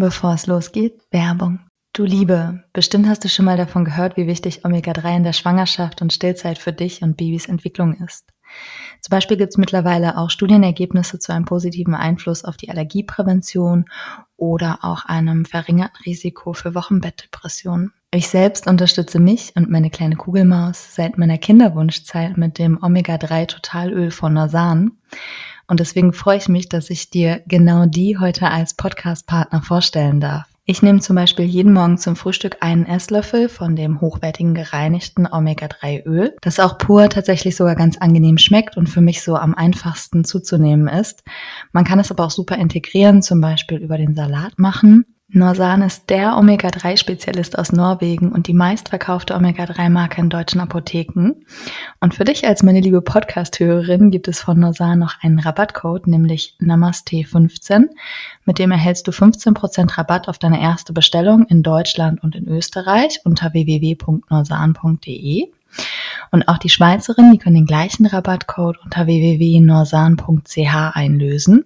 Bevor es losgeht, Werbung. Du Liebe, bestimmt hast du schon mal davon gehört, wie wichtig Omega-3 in der Schwangerschaft und Stillzeit für dich und Babys Entwicklung ist. Zum Beispiel gibt es mittlerweile auch Studienergebnisse zu einem positiven Einfluss auf die Allergieprävention oder auch einem verringerten Risiko für Wochenbettdepressionen. Ich selbst unterstütze mich und meine kleine Kugelmaus seit meiner Kinderwunschzeit mit dem Omega-3 Totalöl von Norsan. Und deswegen freue ich mich, dass ich dir genau die heute als Podcast-Partner vorstellen darf. Ich nehme zum Beispiel jeden Morgen zum Frühstück einen Esslöffel von dem hochwertigen gereinigten Omega-3-Öl, das auch pur tatsächlich sogar ganz angenehm schmeckt und für mich so am einfachsten zuzunehmen ist. Man kann es aber auch super integrieren, zum Beispiel über den Salat machen Norsan ist der Omega-3-Spezialist aus Norwegen und die meistverkaufte Omega-3-Marke in deutschen Apotheken. Und für dich als meine liebe Podcast-Hörerin gibt es von Norsan noch einen Rabattcode, nämlich Namaste15. Mit dem erhältst du 15% Rabatt auf deine erste Bestellung in Deutschland und in Österreich unter www.norsan.de. Und auch die Schweizerinnen, die können den gleichen Rabattcode unter www.norsan.ch einlösen.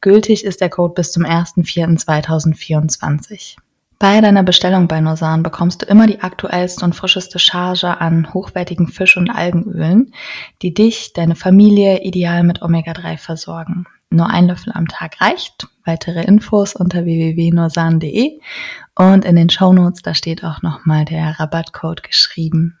Gültig ist der Code bis zum 1.4.2024. Bei deiner Bestellung bei Norsan bekommst du immer die aktuellste und frischeste Charge an hochwertigen Fisch- und Algenölen, die dich, deine Familie ideal mit Omega-3 versorgen. Nur ein Löffel am Tag reicht. Weitere Infos unter www.norsan.de und in den Shownotes, da steht auch nochmal der Rabattcode geschrieben.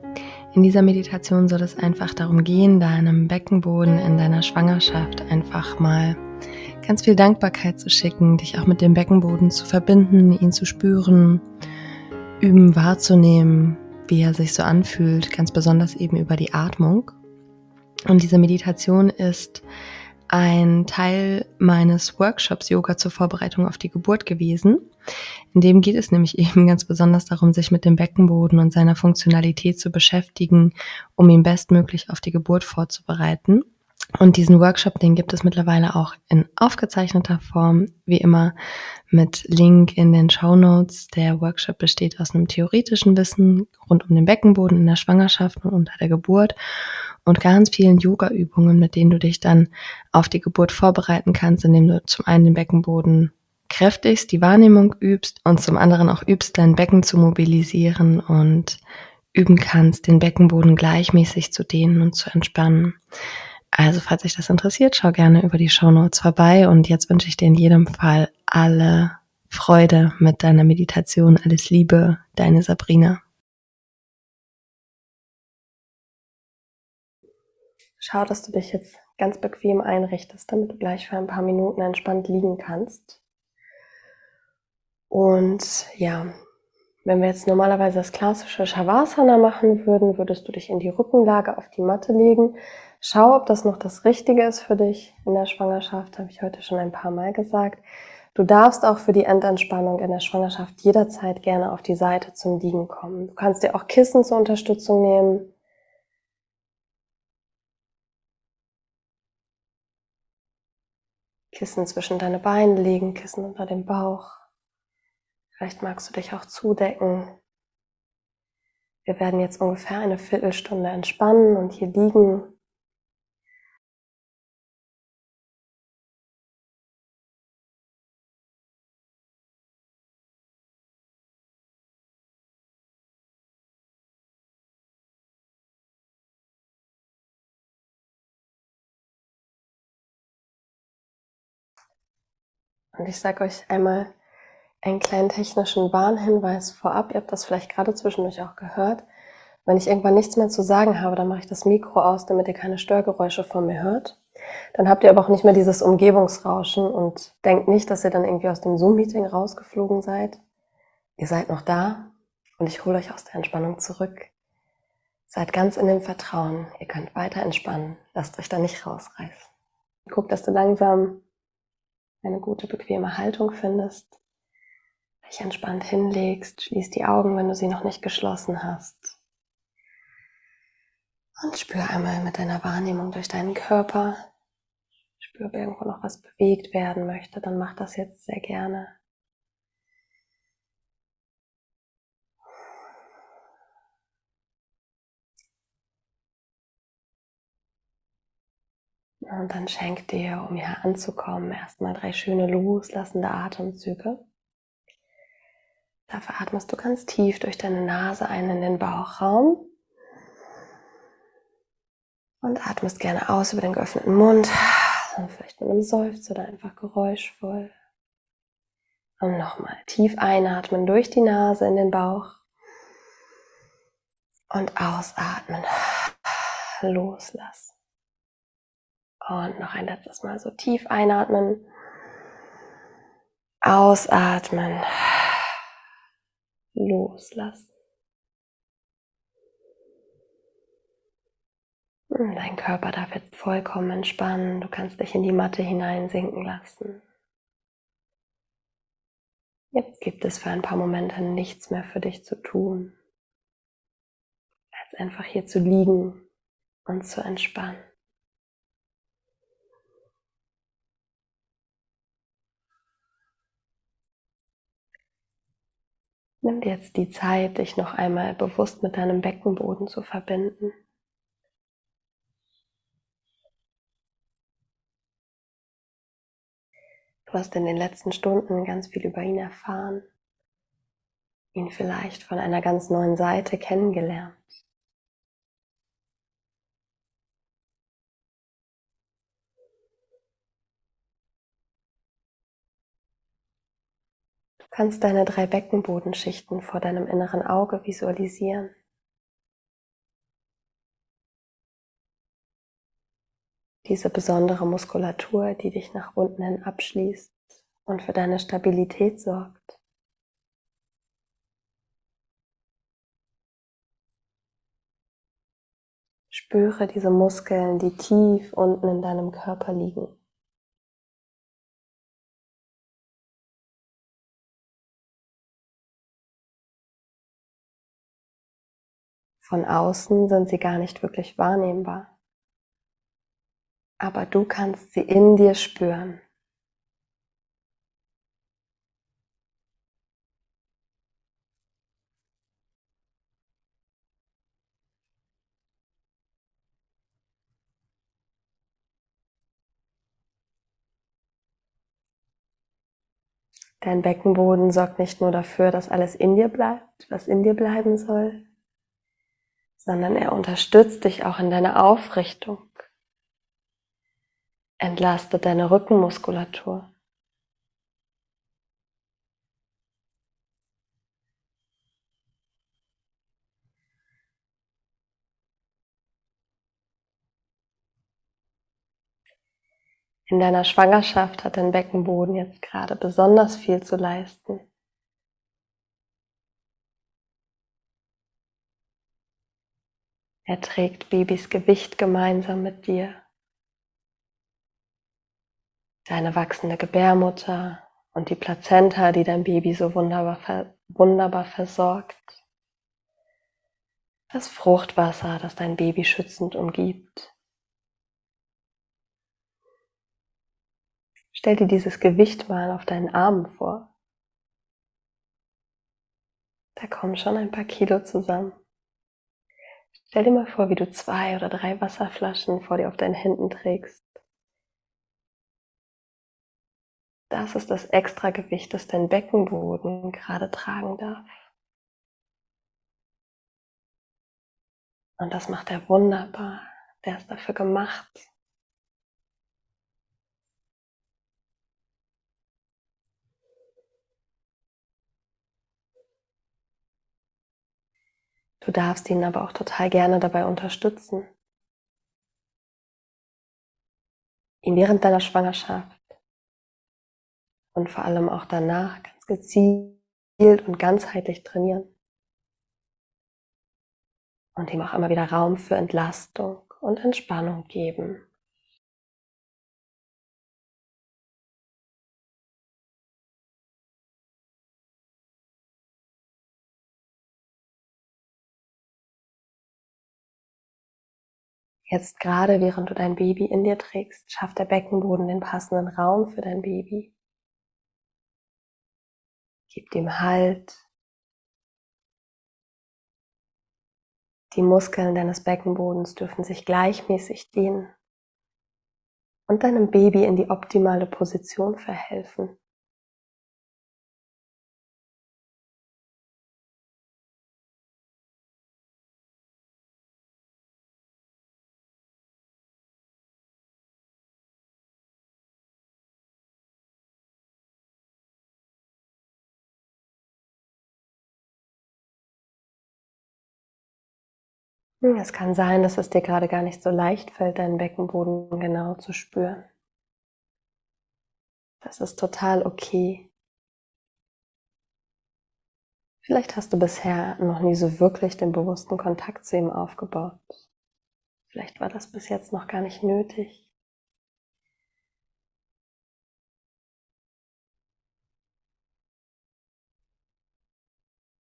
in dieser Meditation soll es einfach darum gehen, deinem Beckenboden in deiner Schwangerschaft einfach mal ganz viel Dankbarkeit zu schicken, dich auch mit dem Beckenboden zu verbinden, ihn zu spüren, üben wahrzunehmen, wie er sich so anfühlt, ganz besonders eben über die Atmung. Und diese Meditation ist ein Teil meines Workshops Yoga zur Vorbereitung auf die Geburt gewesen. In dem geht es nämlich eben ganz besonders darum, sich mit dem Beckenboden und seiner Funktionalität zu beschäftigen, um ihn bestmöglich auf die Geburt vorzubereiten. Und diesen Workshop, den gibt es mittlerweile auch in aufgezeichneter Form, wie immer mit Link in den Show Notes. Der Workshop besteht aus einem theoretischen Wissen rund um den Beckenboden in der Schwangerschaft und unter der Geburt und ganz vielen Yoga-Übungen, mit denen du dich dann auf die Geburt vorbereiten kannst, indem du zum einen den Beckenboden kräftigst, die Wahrnehmung übst und zum anderen auch übst, dein Becken zu mobilisieren und üben kannst, den Beckenboden gleichmäßig zu dehnen und zu entspannen. Also, falls dich das interessiert, schau gerne über die Show Notes vorbei und jetzt wünsche ich dir in jedem Fall alle Freude mit deiner Meditation, alles Liebe, deine Sabrina. Schau, dass du dich jetzt ganz bequem einrichtest, damit du gleich für ein paar Minuten entspannt liegen kannst. Und ja, wenn wir jetzt normalerweise das klassische Shavasana machen würden, würdest du dich in die Rückenlage auf die Matte legen. Schau, ob das noch das Richtige ist für dich in der Schwangerschaft, habe ich heute schon ein paar Mal gesagt. Du darfst auch für die Endentspannung in der Schwangerschaft jederzeit gerne auf die Seite zum Liegen kommen. Du kannst dir auch Kissen zur Unterstützung nehmen. Kissen zwischen deine Beine legen, Kissen unter dem Bauch. Vielleicht magst du dich auch zudecken. Wir werden jetzt ungefähr eine Viertelstunde entspannen und hier liegen. Und ich sage euch einmal einen kleinen technischen Warnhinweis vorab. Ihr habt das vielleicht gerade zwischendurch auch gehört. Wenn ich irgendwann nichts mehr zu sagen habe, dann mache ich das Mikro aus, damit ihr keine Störgeräusche von mir hört. Dann habt ihr aber auch nicht mehr dieses Umgebungsrauschen und denkt nicht, dass ihr dann irgendwie aus dem Zoom-Meeting rausgeflogen seid. Ihr seid noch da und ich hole euch aus der Entspannung zurück. Seid ganz in dem Vertrauen. Ihr könnt weiter entspannen. Lasst euch da nicht rausreißen. Guckt, dass du langsam eine gute, bequeme Haltung findest. Dich entspannt hinlegst. Schließ die Augen, wenn du sie noch nicht geschlossen hast. Und spür einmal mit deiner Wahrnehmung durch deinen Körper. Spür, ob irgendwo noch was bewegt werden möchte, dann mach das jetzt sehr gerne. Und dann schenk dir, um hier anzukommen, erstmal drei schöne loslassende Atemzüge. Dafür atmest du ganz tief durch deine Nase ein in den Bauchraum. Und atmest gerne aus über den geöffneten Mund, vielleicht mit einem Seufzer oder einfach geräuschvoll. Und nochmal tief einatmen durch die Nase in den Bauch. Und ausatmen, loslassen. Und noch ein letztes Mal so tief einatmen, ausatmen, loslassen. Dein Körper darf jetzt vollkommen entspannen. Du kannst dich in die Matte hineinsinken lassen. Jetzt gibt es für ein paar Momente nichts mehr für dich zu tun, als einfach hier zu liegen und zu entspannen. Nimm dir jetzt die Zeit, dich noch einmal bewusst mit deinem Beckenboden zu verbinden. Du hast in den letzten Stunden ganz viel über ihn erfahren, ihn vielleicht von einer ganz neuen Seite kennengelernt. Kannst deine drei Beckenbodenschichten vor deinem inneren Auge visualisieren. Diese besondere Muskulatur, die dich nach unten hin abschließt und für deine Stabilität sorgt. Spüre diese Muskeln, die tief unten in deinem Körper liegen. Von außen sind sie gar nicht wirklich wahrnehmbar. Aber du kannst sie in dir spüren. Dein Beckenboden sorgt nicht nur dafür, dass alles in dir bleibt, was in dir bleiben soll, sondern er unterstützt dich auch in deiner Aufrichtung, entlastet deine Rückenmuskulatur. In deiner Schwangerschaft hat dein Beckenboden jetzt gerade besonders viel zu leisten. Er trägt Babys Gewicht gemeinsam mit dir. Deine wachsende Gebärmutter und die Plazenta, die dein Baby so wunderbar, wunderbar versorgt. Das Fruchtwasser, das dein Baby schützend umgibt. Stell dir dieses Gewicht mal auf deinen Armen vor. Da kommen schon ein paar Kilo zusammen. Stell dir mal vor, wie du zwei oder drei Wasserflaschen vor dir auf deinen Händen trägst. Das ist das Extragewicht, das dein Beckenboden gerade tragen darf. Und das macht er wunderbar. Der ist dafür gemacht. Du darfst ihn aber auch total gerne dabei unterstützen. Ihn während deiner Schwangerschaft und vor allem auch danach ganz gezielt und ganzheitlich trainieren. Und ihm auch immer wieder Raum für Entlastung und Entspannung geben. Jetzt gerade, während du dein Baby in dir trägst, schafft der Beckenboden den passenden Raum für dein Baby. Gib ihm Halt. Die Muskeln deines Beckenbodens dürfen sich gleichmäßig dehnen und deinem Baby in die optimale Position verhelfen. Es kann sein, dass es dir gerade gar nicht so leicht fällt, deinen Beckenboden genau zu spüren. Das ist total okay. Vielleicht hast du bisher noch nie so wirklich den bewussten Kontakt zu ihm aufgebaut. Vielleicht war das bis jetzt noch gar nicht nötig.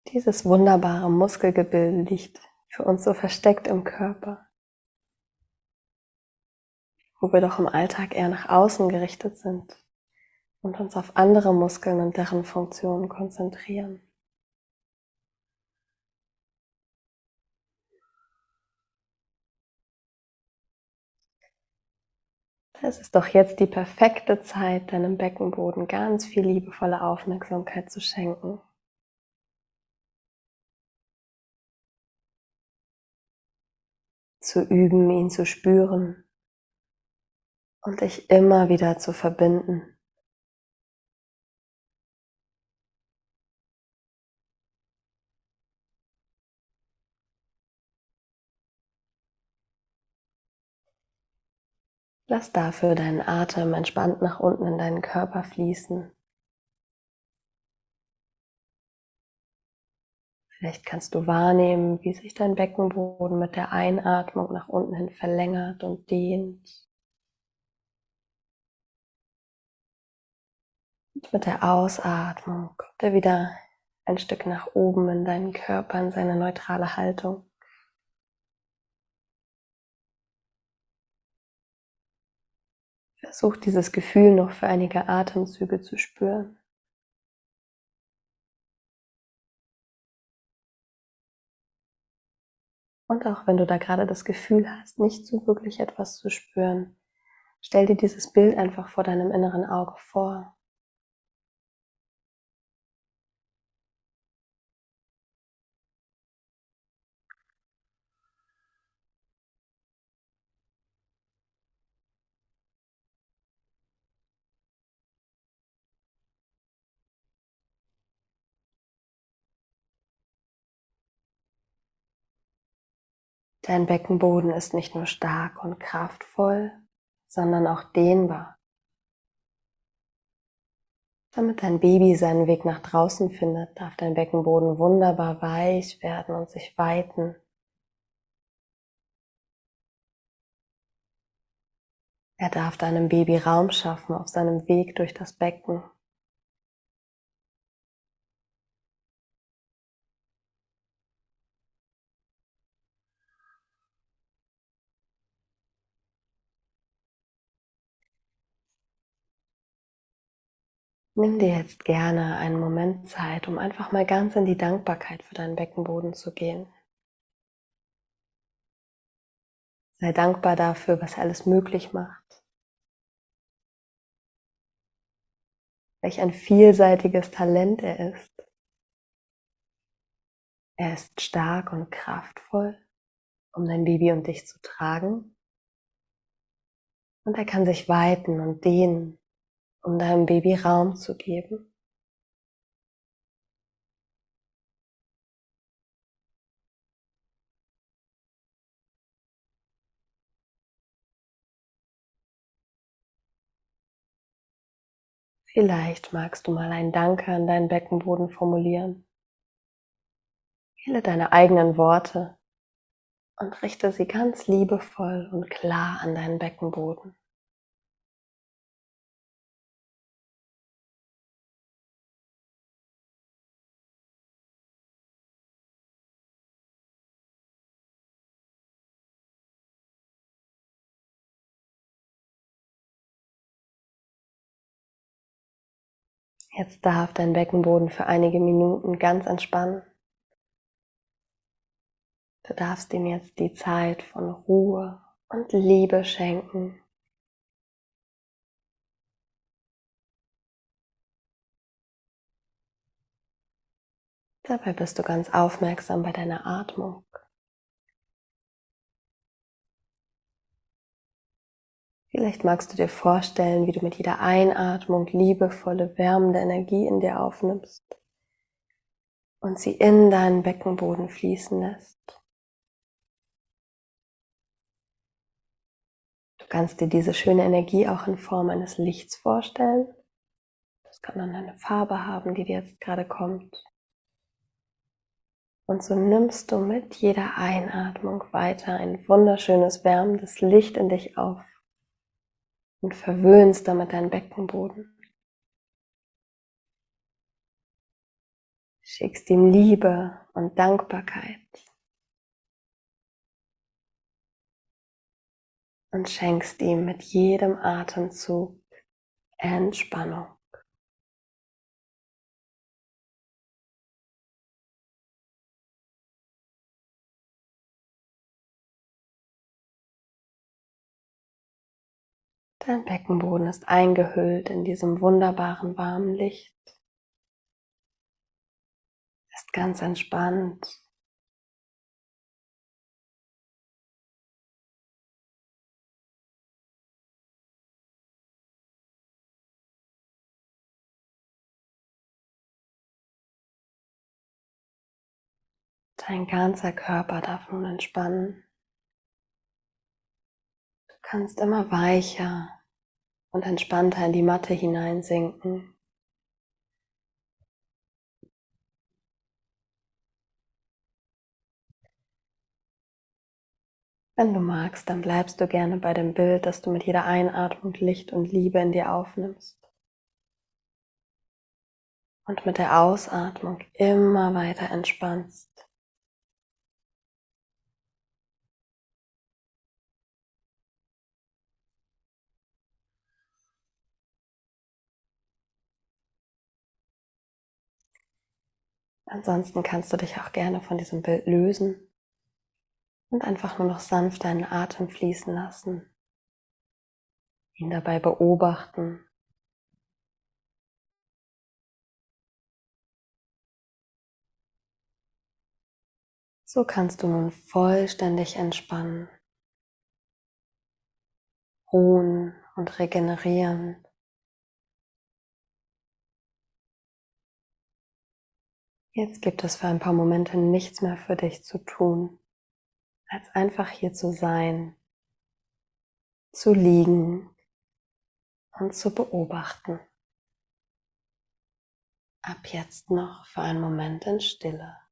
Dieses wunderbare Muskelgebilde liegt für uns so versteckt im Körper, wo wir doch im Alltag eher nach außen gerichtet sind und uns auf andere Muskeln und deren Funktionen konzentrieren. Es ist doch jetzt die perfekte Zeit, deinem Beckenboden ganz viel liebevolle Aufmerksamkeit zu schenken. Zu üben, ihn zu spüren und dich immer wieder zu verbinden. Lass dafür deinen Atem entspannt nach unten in deinen Körper fließen. Vielleicht kannst du wahrnehmen, wie sich dein Beckenboden mit der Einatmung nach unten hin verlängert und dehnt. Und mit der Ausatmung kommt er wieder ein Stück nach oben in deinen Körper, in seine neutrale Haltung. Versuch dieses Gefühl noch für einige Atemzüge zu spüren. Und auch wenn du da gerade das Gefühl hast, nicht so wirklich etwas zu spüren, stell dir dieses Bild einfach vor deinem inneren Auge vor. Dein Beckenboden ist nicht nur stark und kraftvoll, sondern auch dehnbar. Damit dein Baby seinen Weg nach draußen findet, darf dein Beckenboden wunderbar weich werden und sich weiten. Er darf deinem Baby Raum schaffen auf seinem Weg durch das Becken. Nimm dir jetzt gerne einen Moment Zeit, um einfach mal ganz in die Dankbarkeit für deinen Beckenboden zu gehen. Sei dankbar dafür, was er alles möglich macht. Welch ein vielseitiges Talent er ist. Er ist stark und kraftvoll, um dein Baby und dich zu tragen. Und er kann sich weiten und dehnen um deinem Baby Raum zu geben. Vielleicht magst du mal ein Danke an deinen Beckenboden formulieren. Wähle deine eigenen Worte und richte sie ganz liebevoll und klar an deinen Beckenboden. Jetzt darf dein Beckenboden für einige Minuten ganz entspannen. Du darfst ihm jetzt die Zeit von Ruhe und Liebe schenken. Dabei bist du ganz aufmerksam bei deiner Atmung. Vielleicht magst du dir vorstellen, wie du mit jeder Einatmung liebevolle, wärmende Energie in dir aufnimmst und sie in deinen Beckenboden fließen lässt. Du kannst dir diese schöne Energie auch in Form eines Lichts vorstellen. Das kann dann eine Farbe haben, die dir jetzt gerade kommt. Und so nimmst du mit jeder Einatmung weiter ein wunderschönes, wärmendes Licht in dich auf und verwöhnst damit deinen Beckenboden. Schickst ihm Liebe und Dankbarkeit. Und schenkst ihm mit jedem Atemzug Entspannung. Dein Beckenboden ist eingehüllt in diesem wunderbaren warmen Licht. Ist ganz entspannt. Dein ganzer Körper darf nun entspannen kannst immer weicher und entspannter in die Matte hineinsinken. Wenn du magst, dann bleibst du gerne bei dem Bild, dass du mit jeder Einatmung Licht und Liebe in dir aufnimmst. Und mit der Ausatmung immer weiter entspannst. Ansonsten kannst du dich auch gerne von diesem Bild lösen und einfach nur noch sanft deinen Atem fließen lassen, ihn dabei beobachten. So kannst du nun vollständig entspannen, ruhen und regenerieren. Jetzt gibt es für ein paar Momente nichts mehr für dich zu tun, als einfach hier zu sein, zu liegen und zu beobachten. Ab jetzt noch für einen Moment in Stille.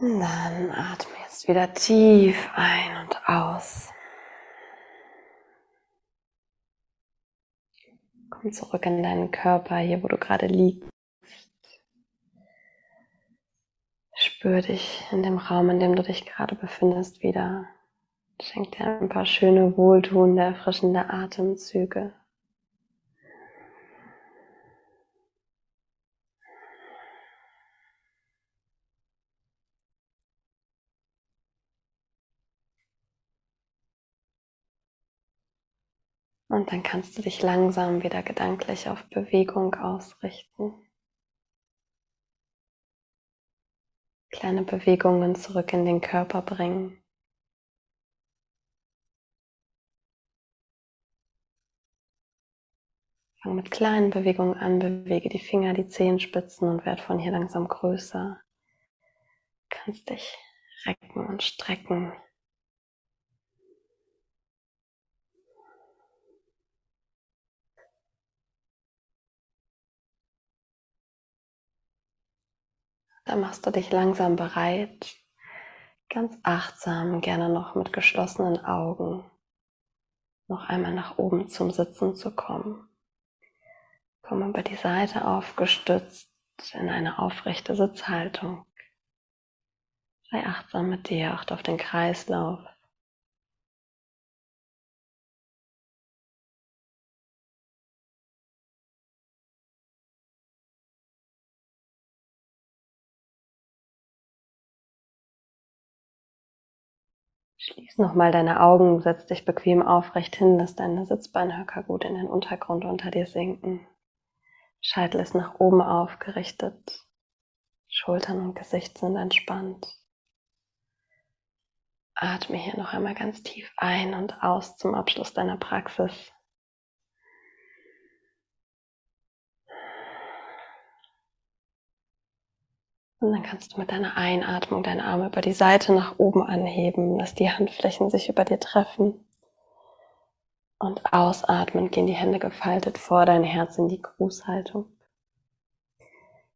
Dann atme jetzt wieder tief ein und aus. Komm zurück in deinen Körper, hier wo du gerade liegst. Spür dich in dem Raum, in dem du dich gerade befindest, wieder. Schenk dir ein paar schöne, wohltuende, erfrischende Atemzüge. Und dann kannst du dich langsam wieder gedanklich auf Bewegung ausrichten. Kleine Bewegungen zurück in den Körper bringen. Fang mit kleinen Bewegungen an, bewege die Finger, die Zehenspitzen und werd von hier langsam größer. Du kannst dich recken und strecken. Dann machst du dich langsam bereit, ganz achtsam, gerne noch mit geschlossenen Augen, noch einmal nach oben zum Sitzen zu kommen. Komm über die Seite aufgestützt in eine aufrechte Sitzhaltung. Sei achtsam mit dir, acht auf den Kreislauf. Schließ nochmal deine Augen, setz dich bequem aufrecht hin, lass deine Sitzbeinhöcker gut in den Untergrund unter dir sinken. Scheitel ist nach oben aufgerichtet. Schultern und Gesicht sind entspannt. Atme hier noch einmal ganz tief ein und aus zum Abschluss deiner Praxis. Und dann kannst du mit deiner Einatmung deine Arme über die Seite nach oben anheben, dass die Handflächen sich über dir treffen. Und ausatmen gehen die Hände gefaltet vor dein Herz in die Grußhaltung.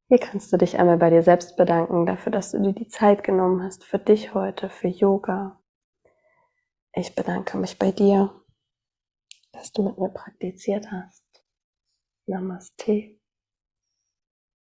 Hier kannst du dich einmal bei dir selbst bedanken dafür, dass du dir die Zeit genommen hast für dich heute, für Yoga. Ich bedanke mich bei dir, dass du mit mir praktiziert hast. Namaste.